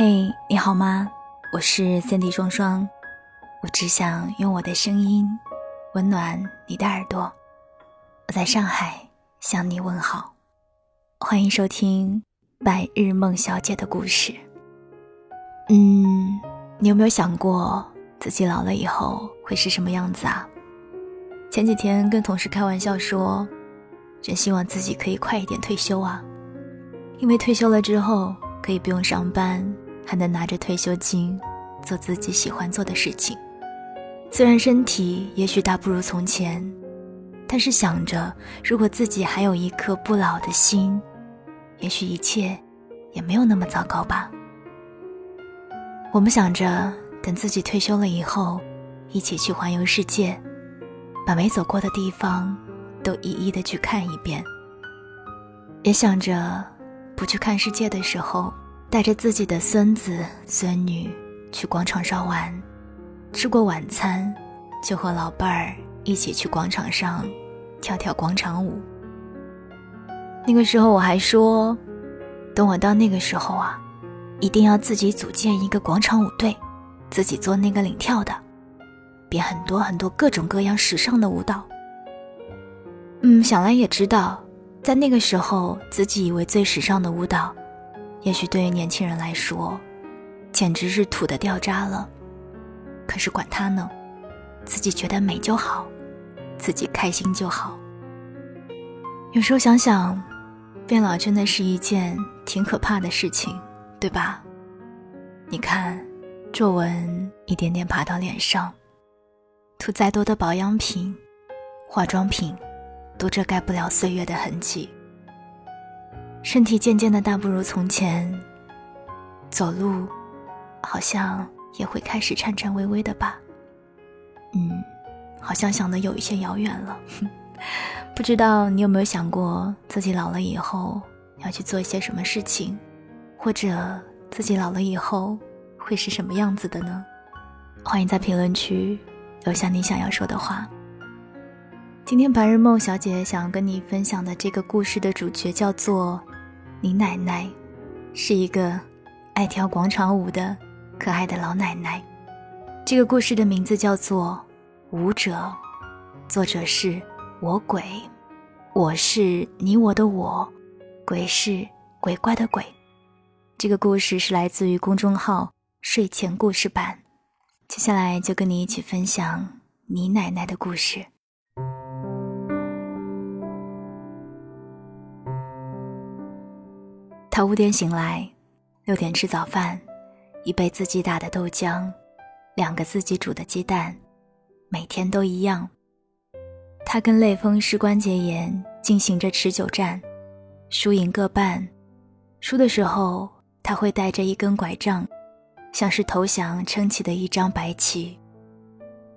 嘿，你好吗？我是三 D 双双，我只想用我的声音温暖你的耳朵。我在上海向你问好，欢迎收听《白日梦小姐的故事》。嗯，你有没有想过自己老了以后会是什么样子啊？前几天跟同事开玩笑说，真希望自己可以快一点退休啊，因为退休了之后可以不用上班，还能拿着退休金做自己喜欢做的事情。虽然身体也许大不如从前，但是想着如果自己还有一颗不老的心，也许一切也没有那么糟糕吧。我们想着等自己退休了以后，一起去环游世界。把没走过的地方都一一的去看一遍，也想着不去看世界的时候，带着自己的孙子孙女去广场上玩，吃过晚餐就和老伴儿一起去广场上跳跳广场舞。那个时候我还说，等我到那个时候啊，一定要自己组建一个广场舞队，自己做那个领跳的。编很多很多各种各样时尚的舞蹈。嗯，想来也知道，在那个时候，自己以为最时尚的舞蹈，也许对于年轻人来说，简直是土的掉渣了。可是管他呢，自己觉得美就好，自己开心就好。有时候想想，变老真的是一件挺可怕的事情，对吧？你看，皱纹一点点爬到脸上。涂再多的保养品、化妆品，都遮盖不了岁月的痕迹。身体渐渐的大不如从前，走路好像也会开始颤颤巍巍的吧。嗯，好像想的有一些遥远了。不知道你有没有想过，自己老了以后要去做一些什么事情，或者自己老了以后会是什么样子的呢？欢迎在评论区。留下你想要说的话。今天白日梦小姐想跟你分享的这个故事的主角叫做你奶奶，是一个爱跳广场舞的可爱的老奶奶。这个故事的名字叫做《舞者》，作者是我鬼，我是你我的我，鬼是鬼怪的鬼。这个故事是来自于公众号睡前故事版。接下来就跟你一起分享你奶奶的故事。他五点醒来，六点吃早饭，一杯自己打的豆浆，两个自己煮的鸡蛋，每天都一样。他跟类风湿关节炎进行着持久战，输赢各半，输的时候他会带着一根拐杖。像是投降撑起的一张白旗，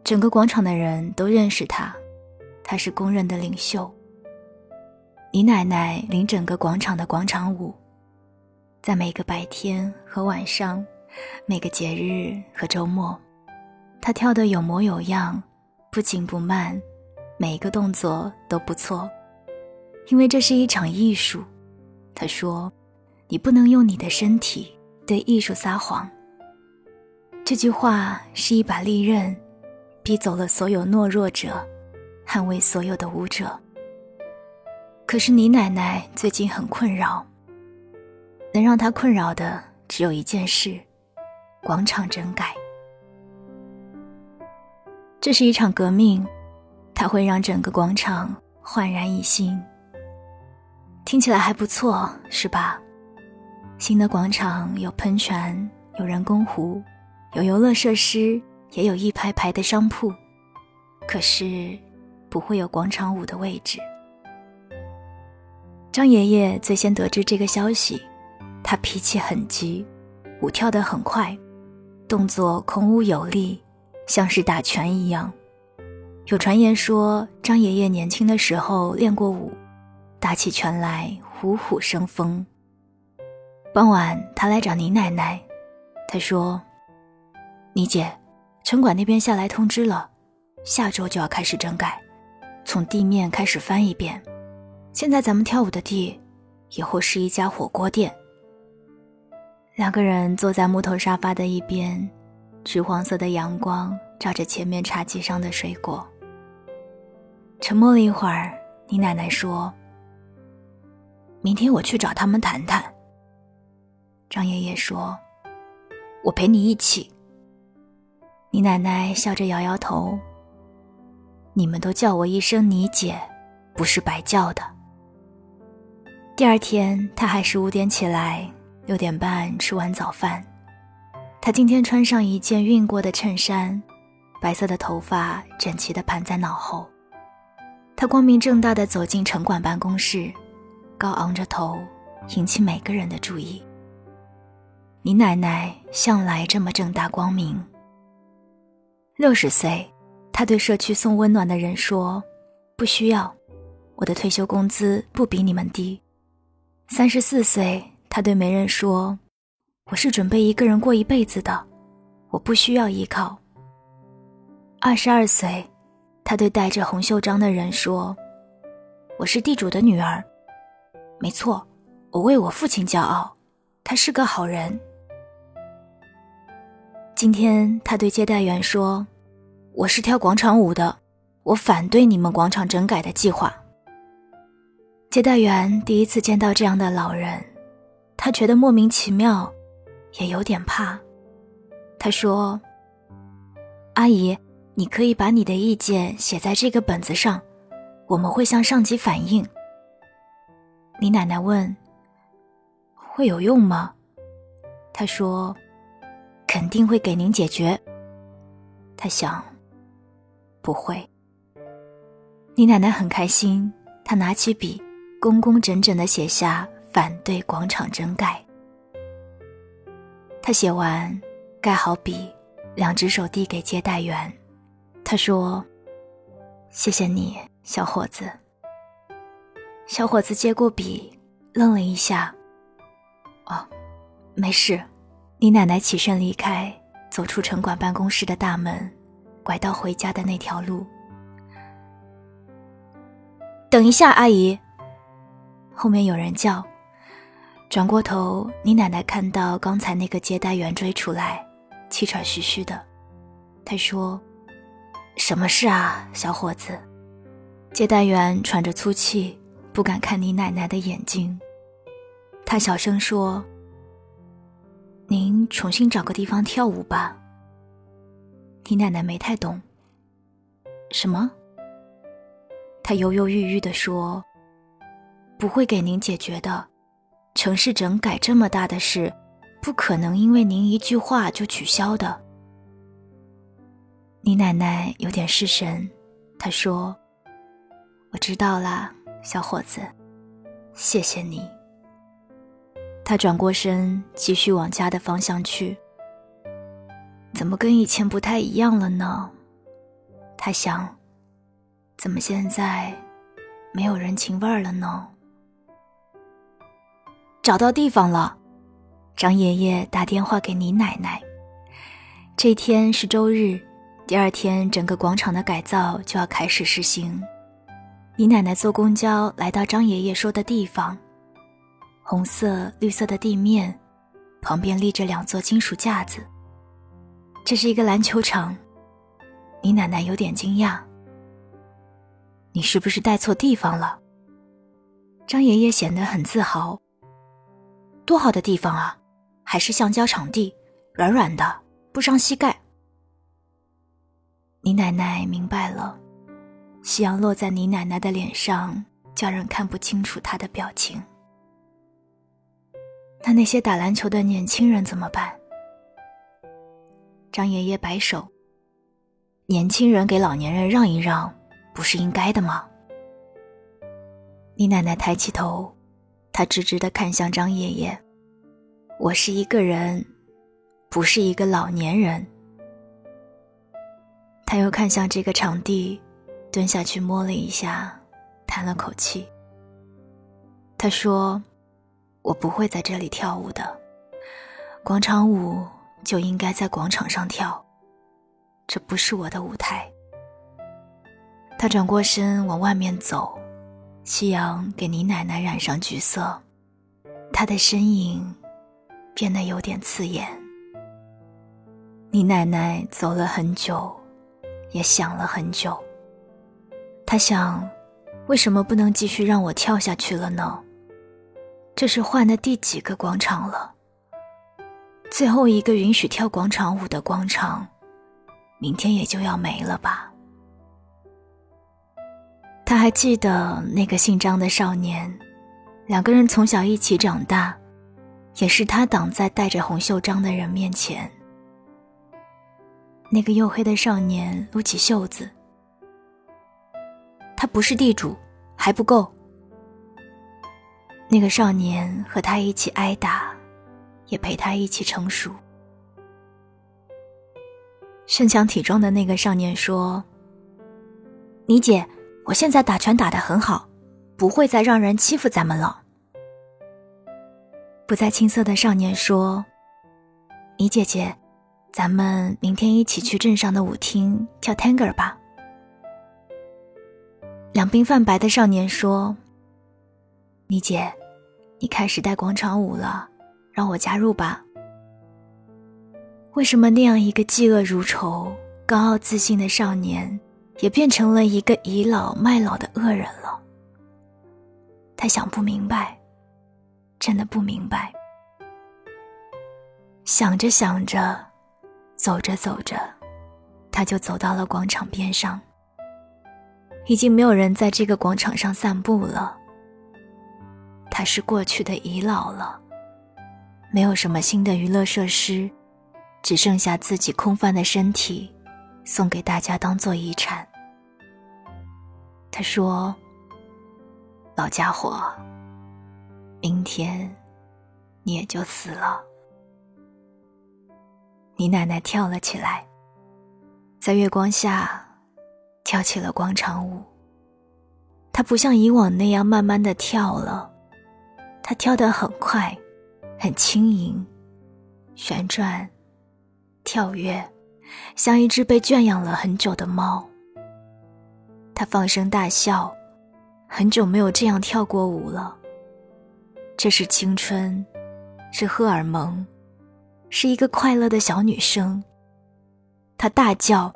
整个广场的人都认识他，他是公认的领袖。你奶奶领整个广场的广场舞，在每个白天和晚上，每个节日和周末，他跳得有模有样，不紧不慢，每一个动作都不错，因为这是一场艺术。他说：“你不能用你的身体对艺术撒谎。”这句话是一把利刃，逼走了所有懦弱者，捍卫所有的舞者。可是你奶奶最近很困扰，能让他困扰的只有一件事：广场整改。这是一场革命，它会让整个广场焕然一新。听起来还不错，是吧？新的广场有喷泉，有人工湖。有游乐设施，也有一排排的商铺，可是不会有广场舞的位置。张爷爷最先得知这个消息，他脾气很急，舞跳得很快，动作孔武有力，像是打拳一样。有传言说，张爷爷年轻的时候练过舞，打起拳来虎虎生风。傍晚，他来找倪奶奶，他说。倪姐，城管那边下来通知了，下周就要开始整改，从地面开始翻一遍。现在咱们跳舞的地，以后是一家火锅店。两个人坐在木头沙发的一边，橘黄色的阳光照着前面茶几上的水果。沉默了一会儿，你奶奶说：“明天我去找他们谈谈。”张爷爷说：“我陪你一起。”你奶奶笑着摇摇头：“你们都叫我一声你姐，不是白叫的。”第二天，他还是五点起来，六点半吃完早饭。他今天穿上一件熨过的衬衫，白色的头发整齐地盘在脑后。他光明正大地走进城管办公室，高昂着头，引起每个人的注意。你奶奶向来这么正大光明。六十岁，他对社区送温暖的人说：“不需要，我的退休工资不比你们低。”三十四岁，他对媒人说：“我是准备一个人过一辈子的，我不需要依靠。”二十二岁，他对戴着红袖章的人说：“我是地主的女儿，没错，我为我父亲骄傲，他是个好人。”今天他对接待员说：“我是跳广场舞的，我反对你们广场整改的计划。”接待员第一次见到这样的老人，他觉得莫名其妙，也有点怕。他说：“阿姨，你可以把你的意见写在这个本子上，我们会向上级反映。”李奶奶问：“会有用吗？”他说。肯定会给您解决。他想，不会。你奶奶很开心，她拿起笔，工工整整的写下反对广场整改。他写完，盖好笔，两只手递给接待员。他说：“谢谢你，小伙子。”小伙子接过笔，愣了一下。哦，没事。你奶奶起身离开，走出城管办公室的大门，拐到回家的那条路。等一下，阿姨。后面有人叫。转过头，你奶奶看到刚才那个接待员追出来，气喘吁吁的。他说：“什么事啊，小伙子？”接待员喘着粗气，不敢看你奶奶的眼睛。他小声说。您重新找个地方跳舞吧。你奶奶没太懂。什么？他犹犹豫豫地说：“不会给您解决的。城市整改这么大的事，不可能因为您一句话就取消的。”你奶奶有点失神，她说：“我知道啦，小伙子，谢谢你。”他转过身，继续往家的方向去。怎么跟以前不太一样了呢？他想，怎么现在没有人情味儿了呢？找到地方了，张爷爷打电话给你奶奶。这天是周日，第二天整个广场的改造就要开始实行。你奶奶坐公交来到张爷爷说的地方。红色、绿色的地面，旁边立着两座金属架子。这是一个篮球场。你奶奶有点惊讶。你是不是带错地方了？张爷爷显得很自豪。多好的地方啊，还是橡胶场地，软软的，不伤膝盖。你奶奶明白了。夕阳落在你奶奶的脸上，叫人看不清楚她的表情。那那些打篮球的年轻人怎么办？张爷爷摆手。年轻人给老年人让一让，不是应该的吗？你奶奶抬起头，他直直的看向张爷爷。我是一个人，不是一个老年人。他又看向这个场地，蹲下去摸了一下，叹了口气。他说。我不会在这里跳舞的，广场舞就应该在广场上跳，这不是我的舞台。他转过身往外面走，夕阳给你奶奶染上橘色，她的身影变得有点刺眼。你奶奶走了很久，也想了很久。她想，为什么不能继续让我跳下去了呢？这是换的第几个广场了？最后一个允许跳广场舞的广场，明天也就要没了吧？他还记得那个姓张的少年，两个人从小一起长大，也是他挡在戴着红袖章的人面前。那个黝黑的少年撸起袖子，他不是地主，还不够。那个少年和他一起挨打，也陪他一起成熟。身强体壮的那个少年说：“你姐。”我现在打拳打得很好，不会再让人欺负咱们了。不再青涩的少年说：“你姐姐，咱们明天一起去镇上的舞厅跳 tango 吧。”两鬓泛白的少年说：“你姐，你开始带广场舞了，让我加入吧。”为什么那样一个嫉恶如仇、高傲自信的少年？也变成了一个倚老卖老的恶人了。他想不明白，真的不明白。想着想着，走着走着，他就走到了广场边上。已经没有人在这个广场上散步了。他是过去的遗老了，没有什么新的娱乐设施，只剩下自己空泛的身体，送给大家当做遗产。他说：“老家伙，明天你也就死了。”你奶奶跳了起来，在月光下跳起了广场舞。她不像以往那样慢慢的跳了，她跳得很快，很轻盈，旋转、跳跃，像一只被圈养了很久的猫。他放声大笑，很久没有这样跳过舞了。这是青春，是荷尔蒙，是一个快乐的小女生。她大叫：“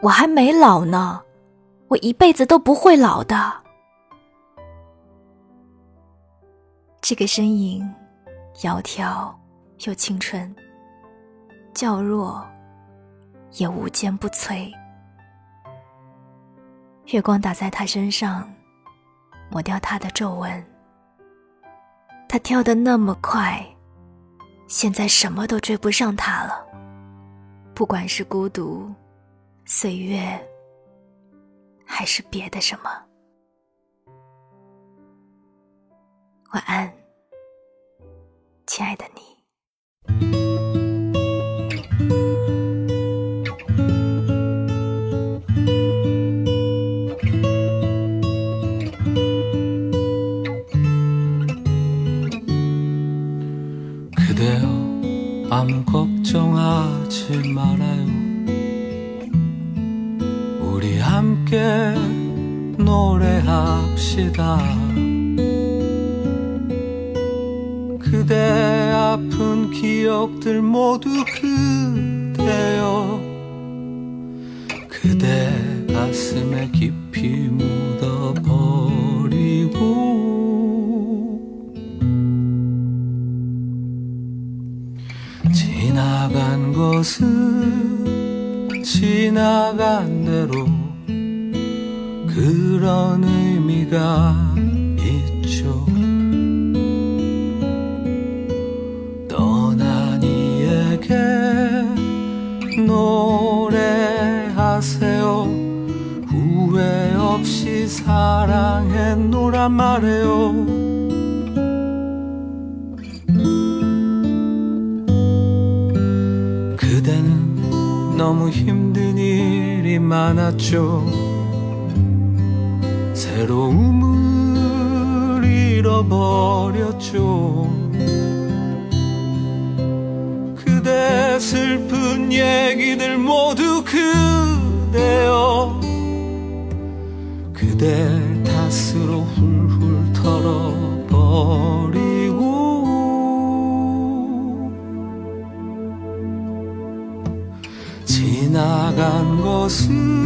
我还没老呢，我一辈子都不会老的。”这个身影，窈窕又青春，较弱也无坚不摧。月光打在他身上，抹掉他的皱纹。他跳得那么快，现在什么都追不上他了。不管是孤独、岁月，还是别的什么。晚安，亲爱的你。 지나간 대로 그런 의미가 있죠. 떠난 이에게 노래하세요. 후회 없이 사랑했노란 말해요. 너무 힘든 일이 많았죠. 새로움을 잃어버렸죠. 그대 슬픈 얘기들 모두 그대여. 그대 탓으로 훌훌 털어버리 sim